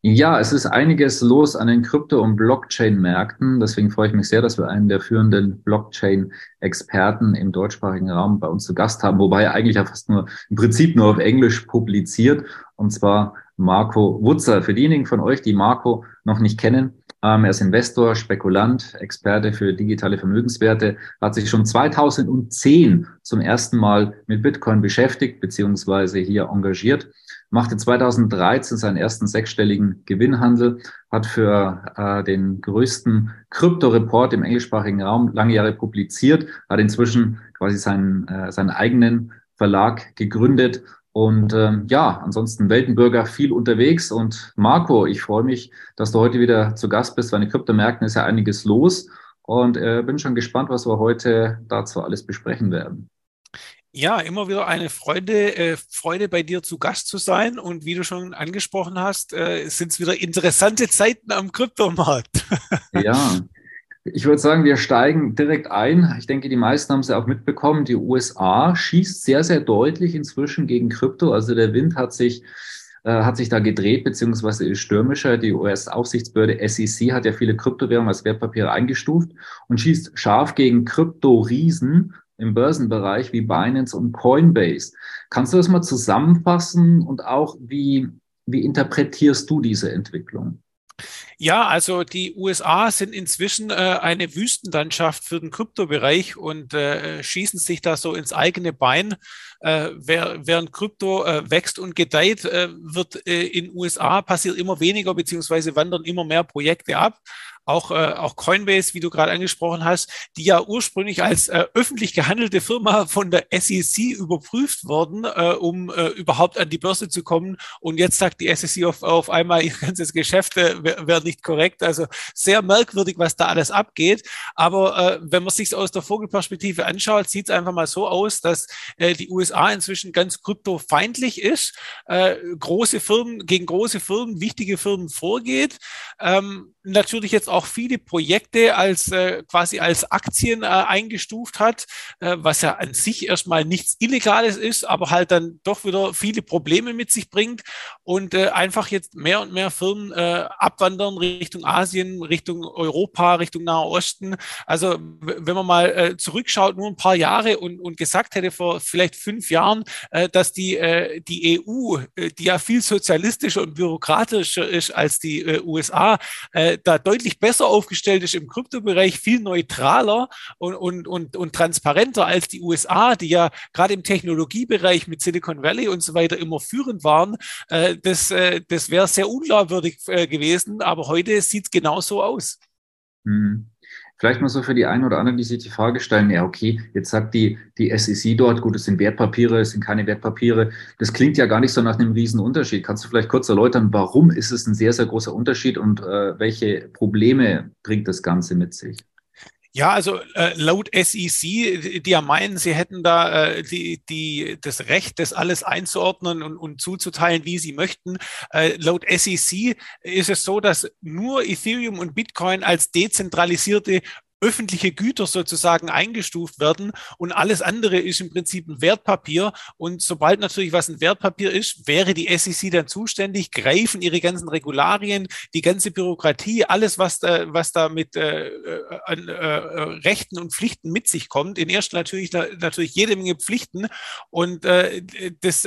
Ja, es ist einiges los an den Krypto- und Blockchain-Märkten. Deswegen freue ich mich sehr, dass wir einen der führenden Blockchain-Experten im deutschsprachigen Raum bei uns zu Gast haben, wobei er eigentlich ja fast nur im Prinzip nur auf Englisch publiziert, und zwar Marco Wutzer. Für diejenigen von euch, die Marco noch nicht kennen, ähm, er ist Investor, Spekulant, Experte für digitale Vermögenswerte, hat sich schon 2010 zum ersten Mal mit Bitcoin beschäftigt, beziehungsweise hier engagiert machte 2013 seinen ersten sechsstelligen Gewinnhandel, hat für äh, den größten Krypto-Report im englischsprachigen Raum lange Jahre publiziert, hat inzwischen quasi seinen, äh, seinen eigenen Verlag gegründet und ähm, ja, ansonsten Weltenbürger viel unterwegs. Und Marco, ich freue mich, dass du heute wieder zu Gast bist, weil in Kryptomärkten ist ja einiges los. Und äh, bin schon gespannt, was wir heute dazu alles besprechen werden. Ja, immer wieder eine Freude, äh, Freude bei dir zu Gast zu sein. Und wie du schon angesprochen hast, äh, sind es wieder interessante Zeiten am Kryptomarkt. ja, ich würde sagen, wir steigen direkt ein. Ich denke, die meisten haben es ja auch mitbekommen. Die USA schießt sehr, sehr deutlich inzwischen gegen Krypto. Also der Wind hat sich äh, hat sich da gedreht, beziehungsweise ist stürmischer. Die US-Aufsichtsbehörde SEC hat ja viele Kryptowährungen als Wertpapiere eingestuft und schießt scharf gegen Krypto-Riesen im Börsenbereich wie Binance und Coinbase. Kannst du das mal zusammenfassen und auch wie, wie interpretierst du diese Entwicklung? Ja, also die USA sind inzwischen äh, eine Wüstenlandschaft für den Kryptobereich und äh, schießen sich da so ins eigene Bein. Äh, während Krypto äh, wächst und gedeiht, äh, wird äh, in USA passiert immer weniger beziehungsweise wandern immer mehr Projekte ab auch, äh, auch Coinbase, wie du gerade angesprochen hast, die ja ursprünglich als äh, öffentlich gehandelte Firma von der SEC überprüft wurden, um überhaupt an die Börse zu kommen. Und jetzt sagt die SEC auf, auf einmal, ihr ganzes Geschäft wäre wär nicht korrekt. Also sehr merkwürdig, was da alles abgeht. Aber wenn man sich aus der Vogelperspektive anschaut, sieht es einfach mal so aus, dass die USA inzwischen ganz kryptofeindlich ist, äh, große Firmen gegen große Firmen, wichtige Firmen vorgeht. Ähm, natürlich jetzt auch viele Projekte als äh, quasi als Aktien äh, eingestuft hat, äh, was ja an sich erstmal nichts Illegales ist, aber halt dann doch wieder viele Probleme mit sich bringt und äh, einfach jetzt mehr und mehr Firmen äh, abwandern Richtung Asien, Richtung Europa, Richtung Nahe Osten. Also wenn man mal zurückschaut, nur ein paar Jahre und, und gesagt hätte vor vielleicht fünf Jahren, äh, dass die, äh, die EU, äh, die ja viel sozialistischer und bürokratischer ist als die USA, da deutlich besser aufgestellt ist im Kryptobereich, viel neutraler und, und, und, und transparenter als die USA, die ja gerade im Technologiebereich mit Silicon Valley und so weiter immer führend waren. Das das wäre sehr unglaubwürdig gewesen, aber heute sieht es genauso aus. Mhm. Vielleicht mal so für die einen oder anderen, die sich die Frage stellen, ja, okay, jetzt sagt die, die SEC dort, gut, es sind Wertpapiere, es sind keine Wertpapiere. Das klingt ja gar nicht so nach einem riesen Unterschied. Kannst du vielleicht kurz erläutern, warum ist es ein sehr, sehr großer Unterschied und äh, welche Probleme bringt das Ganze mit sich? Ja, also äh, laut SEC, die, die ja meinen, sie hätten da äh, die, die, das Recht, das alles einzuordnen und, und zuzuteilen, wie sie möchten. Äh, laut SEC ist es so, dass nur Ethereum und Bitcoin als dezentralisierte öffentliche Güter sozusagen eingestuft werden und alles andere ist im Prinzip ein Wertpapier. Und sobald natürlich was ein Wertpapier ist, wäre die SEC dann zuständig, greifen ihre ganzen Regularien, die ganze Bürokratie, alles, was da, was da mit äh, äh, äh, Rechten und Pflichten mit sich kommt. In erster natürlich natürlich jede Menge Pflichten und äh, das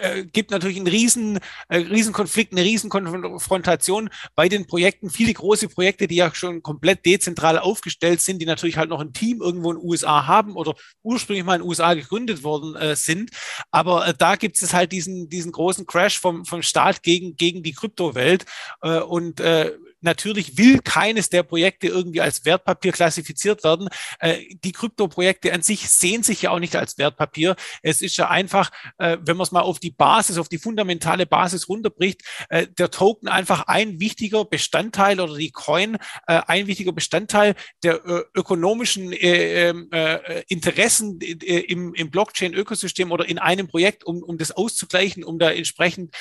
äh, gibt natürlich einen riesen, äh, riesen Konflikt, eine riesen Konfrontation bei den Projekten. Viele große Projekte, die ja schon komplett dezentral aufgestellt sind, die natürlich halt noch ein Team irgendwo in den USA haben oder ursprünglich mal in den USA gegründet worden äh, sind. Aber äh, da gibt es halt diesen, diesen großen Crash vom, vom Staat gegen, gegen die Kryptowelt. Äh, und äh, natürlich will keines der Projekte irgendwie als Wertpapier klassifiziert werden. Äh, die Kryptoprojekte an sich sehen sich ja auch nicht als Wertpapier. Es ist ja einfach, äh, wenn man es mal auf die Basis, auf die fundamentale Basis runterbricht, äh, der Token einfach ein wichtiger Bestandteil oder die Coin ein wichtiger Bestandteil der ökonomischen äh, ähm, äh, Interessen im, im Blockchain-Ökosystem oder in einem Projekt, um, um das auszugleichen, um da entsprechend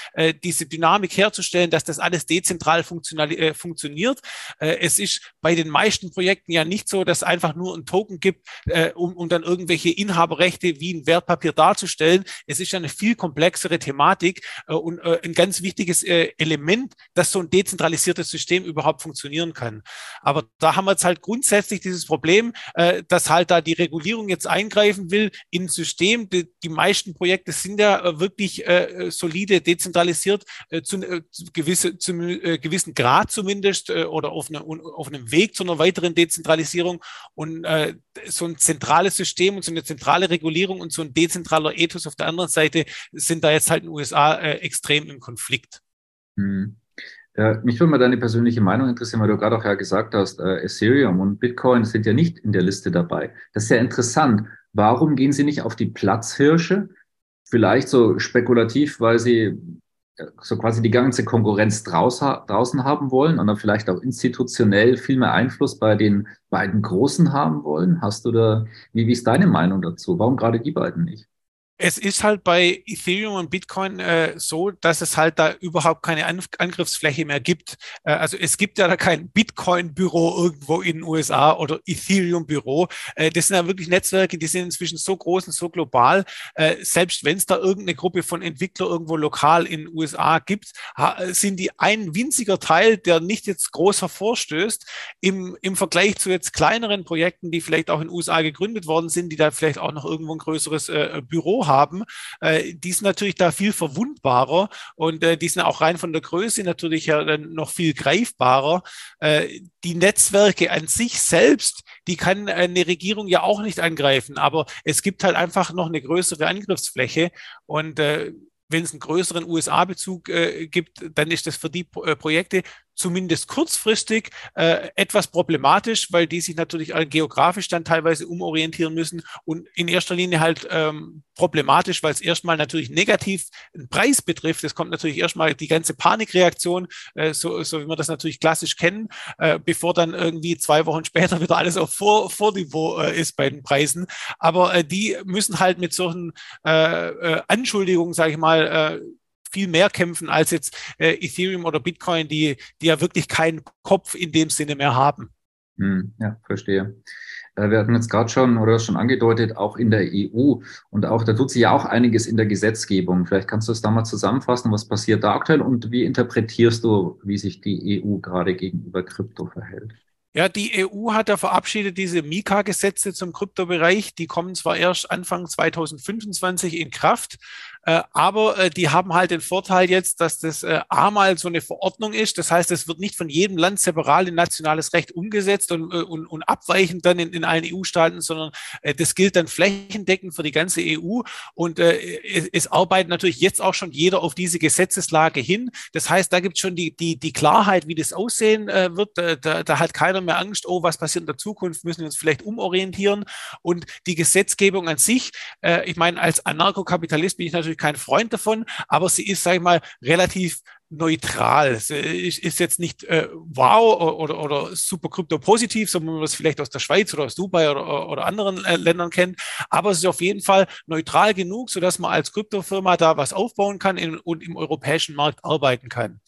diese Dynamik herzustellen, dass das alles dezentral funktional, äh, funktioniert. Äh, es ist bei den meisten Projekten ja nicht so, dass einfach nur ein Token gibt, äh, um, um dann irgendwelche Inhaberrechte wie ein Wertpapier darzustellen. Es ist ja eine viel komplexere Thematik äh, und äh, ein ganz wichtiges äh, Element, dass so ein dezentralisiertes System überhaupt funktionieren kann. Aber da haben wir jetzt halt grundsätzlich dieses Problem, äh, dass halt da die Regulierung jetzt eingreifen will in ein System. Die, die meisten Projekte sind ja äh, wirklich äh, solide dezentralisiert äh, zu, äh, gewisse, zu äh, gewissen Grad zumindest äh, oder auf, eine, auf einem Weg zu einer weiteren Dezentralisierung. Und äh, so ein zentrales System und so eine zentrale Regulierung und so ein dezentraler Ethos auf der anderen Seite sind da jetzt halt in den USA äh, extrem im Konflikt. Hm. Ja, mich würde mal deine persönliche Meinung interessieren, weil du gerade auch ja gesagt hast, äh, Ethereum und Bitcoin sind ja nicht in der Liste dabei. Das ist ja interessant. Warum gehen sie nicht auf die Platzhirsche? Vielleicht so spekulativ, weil sie äh, so quasi die ganze Konkurrenz draußen haben wollen und dann vielleicht auch institutionell viel mehr Einfluss bei den beiden Großen haben wollen. Hast du da, wie, wie ist deine Meinung dazu? Warum gerade die beiden nicht? Es ist halt bei Ethereum und Bitcoin äh, so, dass es halt da überhaupt keine An Angriffsfläche mehr gibt. Äh, also es gibt ja da kein Bitcoin-Büro irgendwo in den USA oder Ethereum-Büro. Äh, das sind ja wirklich Netzwerke, die sind inzwischen so groß und so global. Äh, selbst wenn es da irgendeine Gruppe von Entwicklern irgendwo lokal in den USA gibt, sind die ein winziger Teil, der nicht jetzt groß hervorstößt, im, im Vergleich zu jetzt kleineren Projekten, die vielleicht auch in den USA gegründet worden sind, die da vielleicht auch noch irgendwo ein größeres äh, Büro haben haben, äh, die sind natürlich da viel verwundbarer und äh, die sind auch rein von der Größe natürlich ja dann noch viel greifbarer. Äh, die Netzwerke an sich selbst, die kann eine Regierung ja auch nicht angreifen, aber es gibt halt einfach noch eine größere Angriffsfläche und äh, wenn es einen größeren USA-Bezug äh, gibt, dann ist das für die äh, Projekte zumindest kurzfristig äh, etwas problematisch, weil die sich natürlich geografisch dann teilweise umorientieren müssen und in erster Linie halt ähm, problematisch, weil es erstmal natürlich negativ einen Preis betrifft. Es kommt natürlich erstmal die ganze Panikreaktion, äh, so, so wie wir das natürlich klassisch kennen, äh, bevor dann irgendwie zwei Wochen später wieder alles auf Vor Vorniveau äh, ist bei den Preisen. Aber äh, die müssen halt mit solchen äh, äh, Anschuldigungen, sage ich mal, äh, viel mehr kämpfen als jetzt äh, Ethereum oder Bitcoin, die, die ja wirklich keinen Kopf in dem Sinne mehr haben. Hm, ja, verstehe. Äh, wir hatten jetzt gerade schon oder schon angedeutet, auch in der EU und auch da tut sich ja auch einiges in der Gesetzgebung. Vielleicht kannst du es da mal zusammenfassen, was passiert da aktuell und wie interpretierst du, wie sich die EU gerade gegenüber Krypto verhält? Ja, die EU hat ja verabschiedet diese Mika-Gesetze zum Kryptobereich. Die kommen zwar erst Anfang 2025 in Kraft, äh, aber äh, die haben halt den Vorteil jetzt, dass das äh, einmal so eine Verordnung ist. Das heißt, es wird nicht von jedem Land separat in nationales Recht umgesetzt und, und, und abweichend dann in, in allen EU-Staaten, sondern das gilt dann flächendeckend für die ganze EU. Und es, es arbeitet natürlich jetzt auch schon jeder auf diese Gesetzeslage hin. Das heißt, da gibt es schon die, die, die Klarheit, wie das aussehen wird. Da, da hat keiner mehr Angst, oh, was passiert in der Zukunft, müssen wir uns vielleicht umorientieren. Und die Gesetzgebung an sich, ich meine, als Anarchokapitalist bin ich natürlich kein Freund davon, aber sie ist, sage ich mal, relativ neutral. Sie ist jetzt nicht äh, wow oder, oder super kryptopositiv, so wie man das vielleicht aus der Schweiz oder aus Dubai oder, oder anderen äh, Ländern kennt. Aber es ist auf jeden Fall neutral genug, sodass man als Kryptofirma da was aufbauen kann in, und im europäischen Markt arbeiten kann.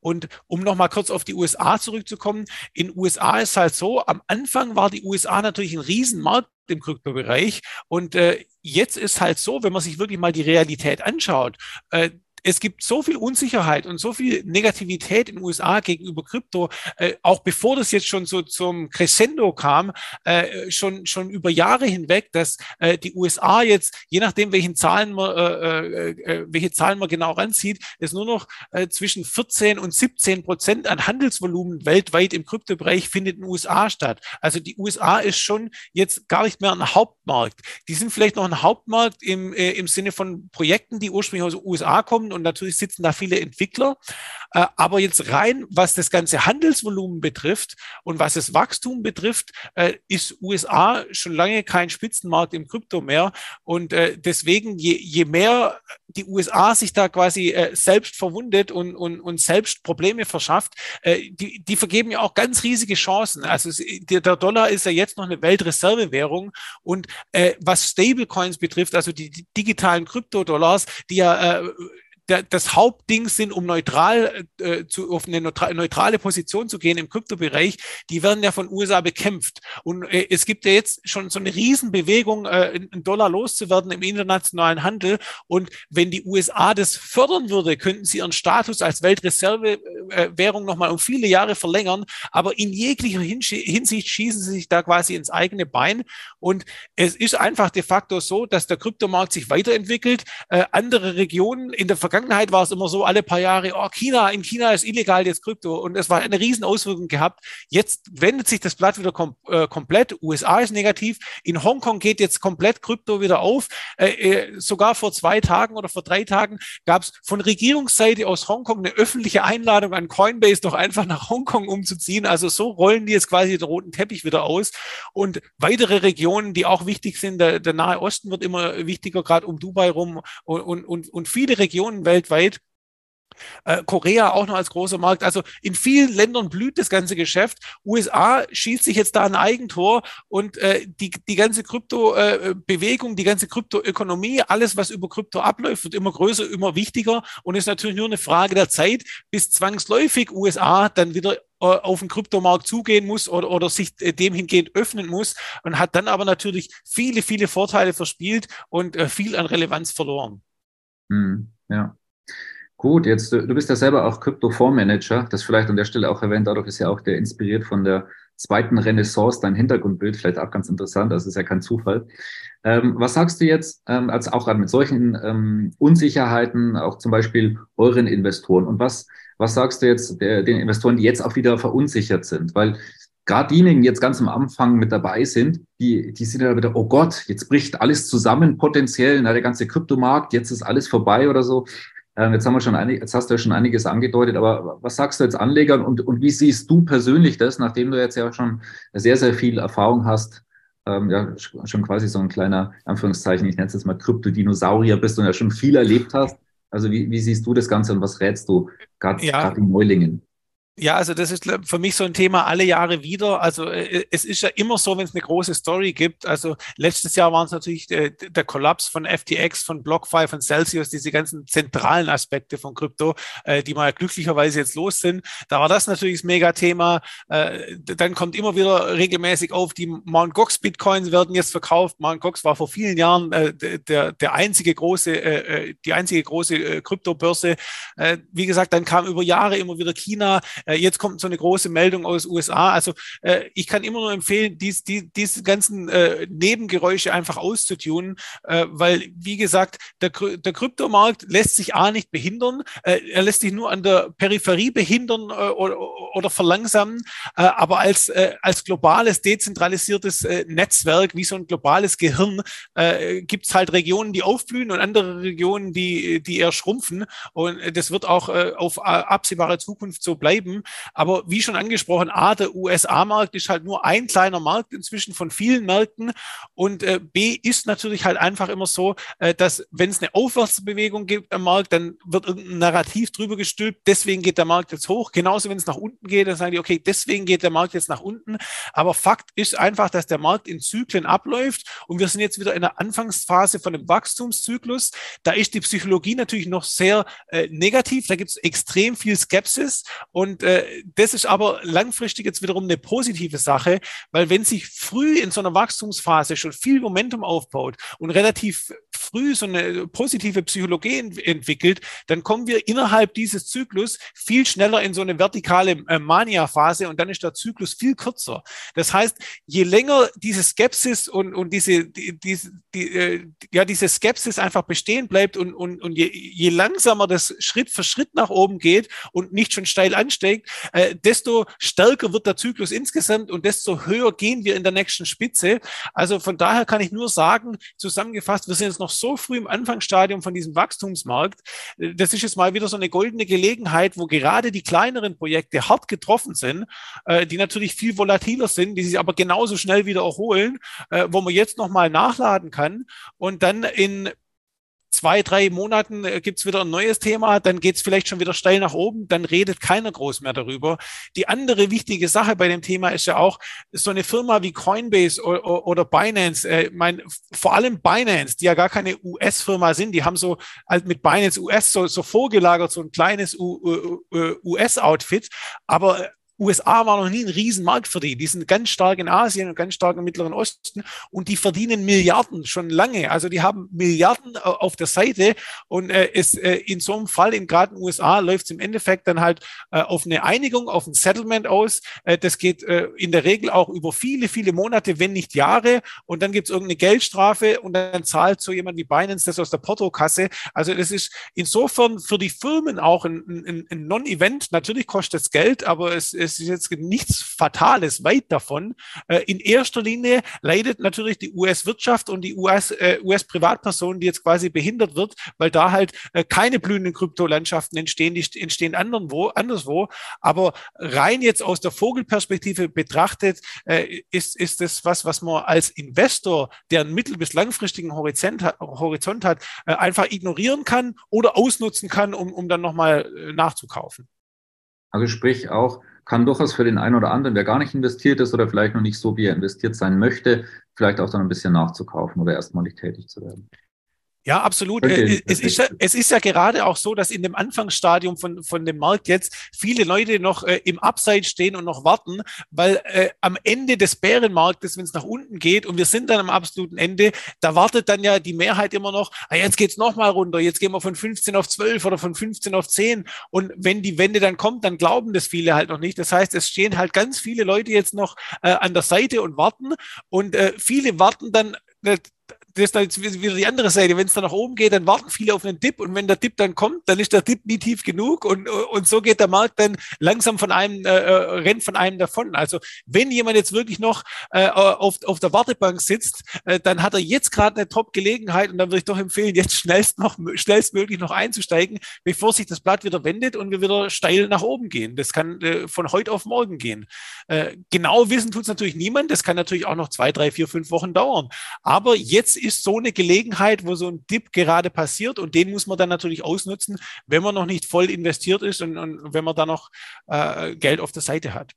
Und um nochmal kurz auf die USA zurückzukommen, in USA ist halt so, am Anfang war die USA natürlich ein Riesenmarkt im Kryptobereich. Und äh, jetzt ist halt so, wenn man sich wirklich mal die Realität anschaut, äh, es gibt so viel Unsicherheit und so viel Negativität in den USA gegenüber Krypto, äh, auch bevor das jetzt schon so zum Crescendo kam, äh, schon, schon über Jahre hinweg, dass äh, die USA jetzt, je nachdem, welchen Zahlen man, äh, äh, äh, welche Zahlen man genau ranzieht, es nur noch zwischen 14 und 17 Prozent an Handelsvolumen weltweit im Kryptobereich findet in den USA statt. Also die USA ist schon jetzt gar nicht mehr ein Hauptmarkt. Die sind vielleicht noch ein Hauptmarkt im, im Sinne von Projekten, die ursprünglich aus den USA kommen, spannend und natürlich sitzen da viele Entwickler. Äh, aber jetzt rein, was das ganze Handelsvolumen betrifft und was das Wachstum betrifft, äh, ist USA schon lange kein Spitzenmarkt im Krypto mehr. Und äh, deswegen, je, je mehr die USA sich da quasi selbst verwundet und, und, und selbst Probleme verschafft, die, die vergeben ja auch ganz riesige Chancen. Also der Dollar ist ja jetzt noch eine Weltreservewährung und was Stablecoins betrifft, also die digitalen Kryptodollars, die ja das Hauptding sind, um neutral äh, zu, auf eine neutrale Position zu gehen im Kryptobereich, die werden ja von USA bekämpft. Und äh, es gibt ja jetzt schon so eine Riesenbewegung, äh, einen Dollar loszuwerden im internationalen Handel. Und wenn die USA das fördern würde, könnten sie ihren Status als Weltreservewährung nochmal um viele Jahre verlängern. Aber in jeglicher Hinsicht schießen sie sich da quasi ins eigene Bein. Und es ist einfach de facto so, dass der Kryptomarkt sich weiterentwickelt. Äh, andere Regionen in der Vergangenheit war es immer so, alle paar Jahre, oh, China, in China ist illegal jetzt Krypto und es war eine riesen Auswirkung gehabt. Jetzt wendet sich das Blatt wieder kom äh, komplett. USA ist negativ. In Hongkong geht jetzt komplett Krypto wieder auf. Äh, äh, sogar vor zwei Tagen oder vor drei Tagen gab es von Regierungsseite aus Hongkong eine öffentliche Einladung an Coinbase, doch einfach nach Hongkong umzuziehen. Also so rollen die jetzt quasi den roten Teppich wieder aus. Und weitere Regionen, die auch wichtig sind, der, der Nahe Osten wird immer wichtiger, gerade um Dubai rum und, und, und, und viele Regionen weltweit. Äh, Korea auch noch als großer Markt. Also in vielen Ländern blüht das ganze Geschäft. USA schießt sich jetzt da ein Eigentor und äh, die, die ganze Krypto-Bewegung, äh, die ganze Kryptoökonomie, alles, was über Krypto abläuft, wird immer größer, immer wichtiger und ist natürlich nur eine Frage der Zeit, bis zwangsläufig USA dann wieder äh, auf den Kryptomarkt zugehen muss oder, oder sich äh, dem hingehend öffnen muss und hat dann aber natürlich viele, viele Vorteile verspielt und äh, viel an Relevanz verloren. Hm, ja. Gut, jetzt du, bist ja selber auch Krypto-Fondsmanager, das vielleicht an der Stelle auch erwähnt, dadurch ist ja auch der inspiriert von der zweiten Renaissance dein Hintergrundbild, vielleicht auch ganz interessant, das ist ja kein Zufall. Ähm, was sagst du jetzt, ähm, als auch gerade mit solchen ähm, Unsicherheiten, auch zum Beispiel euren Investoren und was, was sagst du jetzt der, den Investoren, die jetzt auch wieder verunsichert sind? Weil gerade diejenigen, die jetzt ganz am Anfang mit dabei sind, die, die sind ja wieder, oh Gott, jetzt bricht alles zusammen potenziell, na, der ganze Kryptomarkt, jetzt ist alles vorbei oder so. Ähm, jetzt haben wir schon einig, jetzt hast du ja schon einiges angedeutet, aber was sagst du jetzt Anlegern und, und wie siehst du persönlich das, nachdem du jetzt ja schon sehr, sehr viel Erfahrung hast, ähm, ja, schon quasi so ein kleiner, Anführungszeichen, ich nenne es jetzt mal Kryptodinosaurier bist und ja schon viel erlebt hast. Also wie, wie siehst du das Ganze und was rätst du gerade ja. den Neulingen? Ja, also das ist für mich so ein Thema alle Jahre wieder. Also äh, es ist ja immer so, wenn es eine große Story gibt. Also letztes Jahr waren es natürlich der, der Kollaps von FTX, von BlockFi, von Celsius, diese ganzen zentralen Aspekte von Krypto, äh, die mal glücklicherweise jetzt los sind. Da war das natürlich das Megathema. Äh, dann kommt immer wieder regelmäßig auf, die Mt. Gox Bitcoins werden jetzt verkauft. Mt. Gox war vor vielen Jahren der, der einzige große, die einzige große Kryptobörse. Wie gesagt, dann kam über Jahre immer wieder China äh, jetzt kommt so eine große Meldung aus USA. Also äh, ich kann immer nur empfehlen, dies, die, diese ganzen äh, Nebengeräusche einfach auszutunen, äh, weil, wie gesagt, der, der Kryptomarkt lässt sich A nicht behindern, äh, er lässt sich nur an der Peripherie behindern äh, oder, oder verlangsamen, äh, aber als, äh, als globales, dezentralisiertes äh, Netzwerk, wie so ein globales Gehirn, äh, gibt es halt Regionen, die aufblühen und andere Regionen, die, die eher schrumpfen. Und das wird auch äh, auf äh, absehbare Zukunft so bleiben. Aber wie schon angesprochen, A, der USA-Markt ist halt nur ein kleiner Markt inzwischen von vielen Märkten. Und äh, B ist natürlich halt einfach immer so, äh, dass wenn es eine Aufwärtsbewegung gibt am Markt, dann wird irgendein Narrativ drüber gestülpt, deswegen geht der Markt jetzt hoch. Genauso, wenn es nach unten geht, dann sagen die, okay, deswegen geht der Markt jetzt nach unten. Aber Fakt ist einfach, dass der Markt in Zyklen abläuft und wir sind jetzt wieder in der Anfangsphase von einem Wachstumszyklus. Da ist die Psychologie natürlich noch sehr äh, negativ. Da gibt es extrem viel Skepsis und äh, das ist aber langfristig jetzt wiederum eine positive Sache, weil wenn sich früh in so einer Wachstumsphase schon viel Momentum aufbaut und relativ früh so eine positive Psychologie ent entwickelt, dann kommen wir innerhalb dieses Zyklus viel schneller in so eine vertikale äh, Mania-Phase und dann ist der Zyklus viel kürzer. Das heißt, je länger diese Skepsis und, und diese, die, die, die, äh, ja, diese Skepsis einfach bestehen bleibt und, und, und je, je langsamer das Schritt für Schritt nach oben geht und nicht schon steil ansteigt, äh, desto stärker wird der Zyklus insgesamt und desto höher gehen wir in der nächsten Spitze. Also von daher kann ich nur sagen, zusammengefasst, wir sind jetzt noch so früh im Anfangsstadium von diesem Wachstumsmarkt. Äh, das ist jetzt mal wieder so eine goldene Gelegenheit, wo gerade die kleineren Projekte hart getroffen sind, äh, die natürlich viel volatiler sind, die sich aber genauso schnell wieder erholen, äh, wo man jetzt nochmal nachladen kann und dann in zwei, drei Monaten äh, gibt's wieder ein neues Thema, dann geht's vielleicht schon wieder steil nach oben, dann redet keiner groß mehr darüber. Die andere wichtige Sache bei dem Thema ist ja auch, so eine Firma wie Coinbase oder, oder Binance, äh, mein, vor allem Binance, die ja gar keine US-Firma sind, die haben so halt mit Binance US so, so vorgelagert, so ein kleines US-Outfit, aber USA war noch nie ein Riesenmarkt für die. Die sind ganz stark in Asien und ganz stark im Mittleren Osten und die verdienen Milliarden schon lange. Also die haben Milliarden äh, auf der Seite und äh, es, äh, in so einem Fall, in gerade den USA, läuft es im Endeffekt dann halt äh, auf eine Einigung, auf ein Settlement aus. Äh, das geht äh, in der Regel auch über viele, viele Monate, wenn nicht Jahre und dann gibt es irgendeine Geldstrafe und dann zahlt so jemand wie Binance das aus der Portokasse. Also das ist insofern für die Firmen auch ein, ein, ein Non-Event. Natürlich kostet es Geld, aber es, es es ist jetzt nichts Fatales, weit davon. Äh, in erster Linie leidet natürlich die US-Wirtschaft und die US-Privatperson, äh, die jetzt quasi behindert wird, weil da halt äh, keine blühenden Kryptolandschaften entstehen, die entstehen anderswo, anderswo. Aber rein jetzt aus der Vogelperspektive betrachtet, ist, ist das was, was man als Investor, der einen mittel- bis langfristigen Horizont hat, Horizont hat einfach ignorieren kann oder ausnutzen kann, um, um dann nochmal nachzukaufen. Also sprich auch, kann durchaus für den einen oder anderen, der gar nicht investiert ist oder vielleicht noch nicht so, wie er investiert sein möchte, vielleicht auch dann ein bisschen nachzukaufen oder erstmalig tätig zu werden. Ja, absolut. Okay, es, ist ja, es ist ja gerade auch so, dass in dem Anfangsstadium von, von dem Markt jetzt viele Leute noch äh, im Upside stehen und noch warten, weil äh, am Ende des Bärenmarktes, wenn es nach unten geht und wir sind dann am absoluten Ende, da wartet dann ja die Mehrheit immer noch, ah, jetzt geht's noch mal runter, jetzt gehen wir von 15 auf 12 oder von 15 auf 10 und wenn die Wende dann kommt, dann glauben das viele halt noch nicht. Das heißt, es stehen halt ganz viele Leute jetzt noch äh, an der Seite und warten und äh, viele warten dann äh, das dann wieder die andere Seite. Wenn es dann nach oben geht, dann warten viele auf einen Dip und wenn der Dip dann kommt, dann ist der Dip nie tief genug und, und so geht der Markt dann langsam von einem, äh, äh, rennt von einem davon. Also wenn jemand jetzt wirklich noch äh, auf, auf der Wartebank sitzt, äh, dann hat er jetzt gerade eine Top-Gelegenheit und dann würde ich doch empfehlen, jetzt schnellst noch, schnellstmöglich noch einzusteigen, bevor sich das Blatt wieder wendet und wir wieder steil nach oben gehen. Das kann äh, von heute auf morgen gehen. Äh, genau wissen tut es natürlich niemand. Das kann natürlich auch noch zwei, drei, vier, fünf Wochen dauern. Aber jetzt ist ist so eine Gelegenheit, wo so ein Dip gerade passiert und den muss man dann natürlich ausnutzen, wenn man noch nicht voll investiert ist und, und wenn man da noch äh, Geld auf der Seite hat.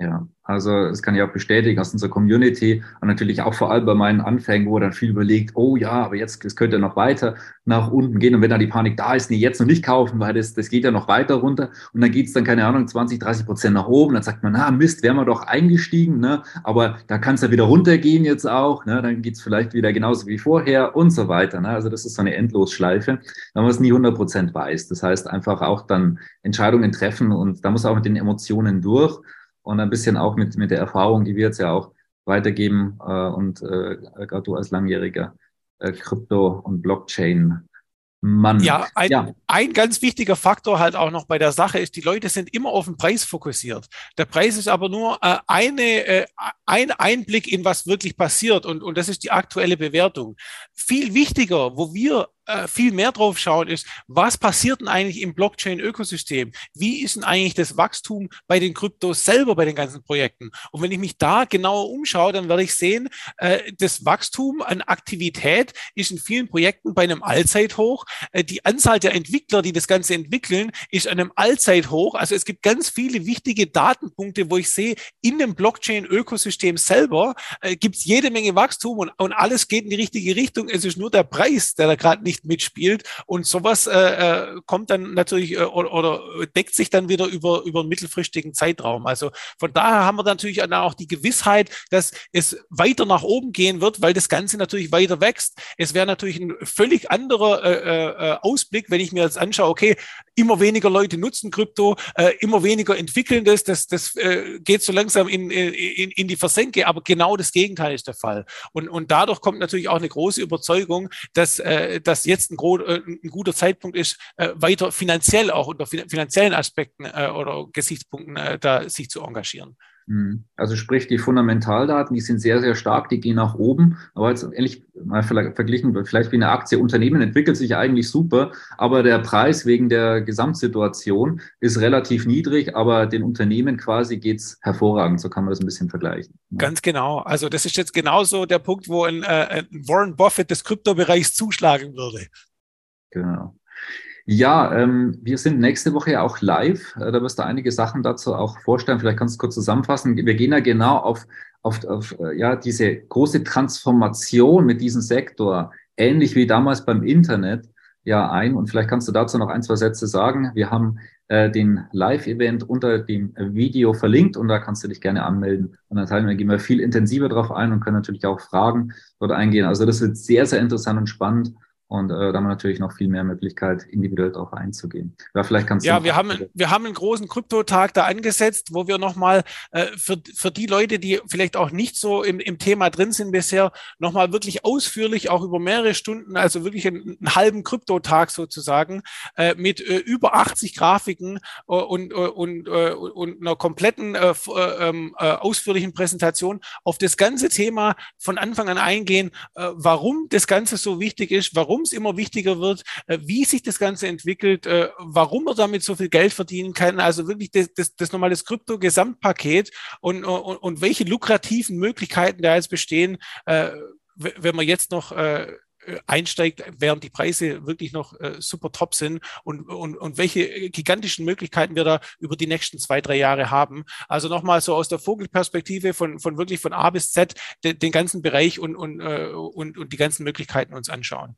Ja, also das kann ich auch bestätigen aus unserer Community und natürlich auch vor allem bei meinen Anfängen, wo dann viel überlegt, oh ja, aber jetzt es könnte noch weiter nach unten gehen und wenn da die Panik da ist, nee, jetzt noch nicht kaufen, weil das, das geht ja noch weiter runter und dann geht's dann, keine Ahnung, 20, 30 Prozent nach oben, dann sagt man, na Mist, wären wir doch eingestiegen, ne? aber da kann es ja wieder runtergehen jetzt auch, ne? dann geht's vielleicht wieder genauso wie vorher und so weiter. Ne? Also das ist so eine Endlosschleife, wenn man es nie 100 Prozent weiß. Das heißt einfach auch dann Entscheidungen treffen und da muss auch mit den Emotionen durch und ein bisschen auch mit, mit der Erfahrung, die wir jetzt ja auch weitergeben äh, und äh, gerade du als langjähriger äh, Krypto- und Blockchain Mann. Ja ein, ja, ein ganz wichtiger Faktor halt auch noch bei der Sache ist, die Leute sind immer auf den Preis fokussiert. Der Preis ist aber nur äh, eine, äh, ein Einblick in was wirklich passiert und, und das ist die aktuelle Bewertung. Viel wichtiger, wo wir äh, viel mehr drauf schauen, ist, was passiert denn eigentlich im Blockchain-Ökosystem? Wie ist denn eigentlich das Wachstum bei den Kryptos selber, bei den ganzen Projekten? Und wenn ich mich da genauer umschaue, dann werde ich sehen, äh, das Wachstum an Aktivität ist in vielen Projekten bei einem Allzeithoch. Äh, die Anzahl der Entwickler, die das Ganze entwickeln, ist an einem Allzeithoch. Also es gibt ganz viele wichtige Datenpunkte, wo ich sehe, in dem Blockchain-Ökosystem selber äh, gibt es jede Menge Wachstum und, und alles geht in die richtige Richtung. Es ist nur der Preis, der da gerade nicht nicht mitspielt. Und sowas äh, äh, kommt dann natürlich äh, oder, oder, deckt sich dann wieder über, über einen mittelfristigen Zeitraum. Also von daher haben wir natürlich dann auch die Gewissheit, dass es weiter nach oben gehen wird, weil das Ganze natürlich weiter wächst. Es wäre natürlich ein völlig anderer äh, äh, Ausblick, wenn ich mir jetzt anschaue, okay, immer weniger Leute nutzen Krypto, äh, immer weniger entwickeln das, das, das äh, geht so langsam in, in, in die Versenke, aber genau das Gegenteil ist der Fall. Und, und dadurch kommt natürlich auch eine große Überzeugung, dass, äh, dass jetzt ein, äh, ein guter Zeitpunkt ist, äh, weiter finanziell auch unter finanziellen Aspekten äh, oder Gesichtspunkten äh, da sich zu engagieren. Mhm. Also sprich, die Fundamentaldaten, die sind sehr, sehr stark, die gehen nach oben. Aber jetzt ehrlich mal verglichen, vielleicht wie eine Aktie, Unternehmen entwickelt sich eigentlich super, aber der Preis wegen der Gesamtsituation ist relativ niedrig, aber den Unternehmen quasi geht's hervorragend. So kann man das ein bisschen vergleichen. Ganz genau. Also das ist jetzt genauso der Punkt, wo ein, äh, ein Warren Buffett des Kryptobereichs zuschlagen würde. Genau. Ja, ähm, wir sind nächste Woche ja auch live. Äh, da wirst du einige Sachen dazu auch vorstellen. Vielleicht kannst du kurz zusammenfassen. Wir gehen ja genau auf, auf, auf äh, ja, diese große Transformation mit diesem Sektor, ähnlich wie damals beim Internet, ja ein. Und vielleicht kannst du dazu noch ein, zwei Sätze sagen. Wir haben äh, den Live-Event unter dem Video verlinkt und da kannst du dich gerne anmelden und dann teilen wir, gehen wir viel intensiver drauf ein und können natürlich auch Fragen dort eingehen. Also das wird sehr, sehr interessant und spannend. Und äh, da haben wir natürlich noch viel mehr Möglichkeit, individuell darauf einzugehen. Ja, vielleicht kannst du. Ja, wir haben, wir haben einen großen Kryptotag da angesetzt, wo wir nochmal äh, für, für die Leute, die vielleicht auch nicht so im, im Thema drin sind bisher, nochmal wirklich ausführlich, auch über mehrere Stunden, also wirklich einen, einen halben Kryptotag sozusagen, äh, mit äh, über 80 Grafiken äh, und, äh, und, äh, und einer kompletten äh, äh, ähm, äh, ausführlichen Präsentation auf das ganze Thema von Anfang an eingehen, äh, warum das Ganze so wichtig ist, warum warum es immer wichtiger wird, äh, wie sich das Ganze entwickelt, äh, warum man damit so viel Geld verdienen kann. Also wirklich das, das, das normale Krypto-Gesamtpaket und, und, und welche lukrativen Möglichkeiten da jetzt bestehen, äh, wenn man jetzt noch einsteigt, während die Preise wirklich noch äh, super top sind und, und, und welche gigantischen Möglichkeiten wir da über die nächsten zwei, drei Jahre haben. Also nochmal so aus der Vogelperspektive von, von wirklich von A bis Z den, den ganzen Bereich und, und, äh, und, und die ganzen Möglichkeiten uns anschauen.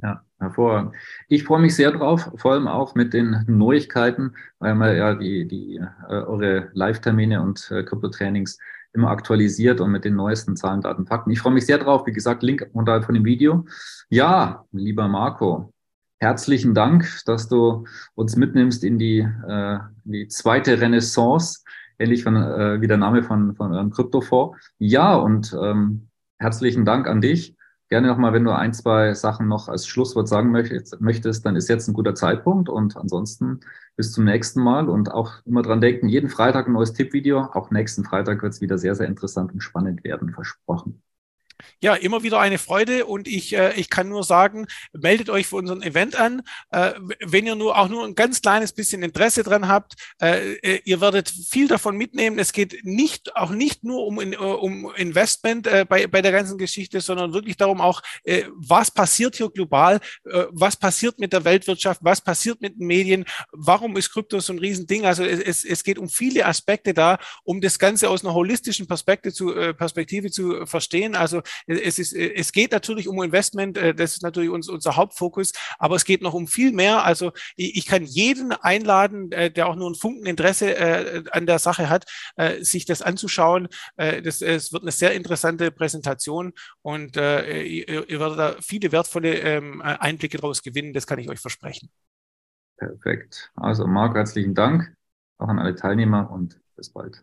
Ja, hervorragend. Ich freue mich sehr drauf, vor allem auch mit den Neuigkeiten, weil man ja die, die äh, eure Live-Termine und äh, Krypto-Trainings immer aktualisiert und mit den neuesten Zahlen, Daten, Fakten. Ich freue mich sehr drauf. Wie gesagt, Link unterhalb von dem Video. Ja, lieber Marco, herzlichen Dank, dass du uns mitnimmst in die, äh, die zweite Renaissance, ähnlich von, äh, wie der Name von, von eurem Kryptofonds. Ja, und ähm, herzlichen Dank an dich gerne nochmal, wenn du ein, zwei Sachen noch als Schlusswort sagen möchtest, dann ist jetzt ein guter Zeitpunkt und ansonsten bis zum nächsten Mal und auch immer dran denken, jeden Freitag ein neues Tippvideo. Auch nächsten Freitag wird es wieder sehr, sehr interessant und spannend werden, versprochen. Ja, immer wieder eine Freude und ich, äh, ich kann nur sagen, meldet euch für unseren Event an. Äh, wenn ihr nur auch nur ein ganz kleines bisschen Interesse dran habt, äh, äh ihr werdet viel davon mitnehmen. Es geht nicht, auch nicht nur um, äh, um Investment äh, bei, bei der ganzen Geschichte, sondern wirklich darum auch, was passiert hier global, was passiert mit der Weltwirtschaft, was passiert mit den Medien, warum ist Krypto so ein Riesending. Also es, es geht um viele Aspekte da, um das Ganze aus einer holistischen Perspektive zu, Perspektive zu verstehen. Also es, ist, es geht natürlich um Investment, äh, das ist natürlich uns, unser Hauptfokus, aber es geht noch um viel mehr. Also ich kann jeden einladen, äh, der auch nur ein Funken Interesse äh, an der Sache hat, sich das anzuschauen. Das, es wird eine sehr interessante Präsentation und ihr, ihr werdet da viele wertvolle ähm, Einblicke daraus gewinnen, das kann ich euch versprechen. Perfekt. Also Marc, herzlichen Dank auch an alle Teilnehmer und bis bald.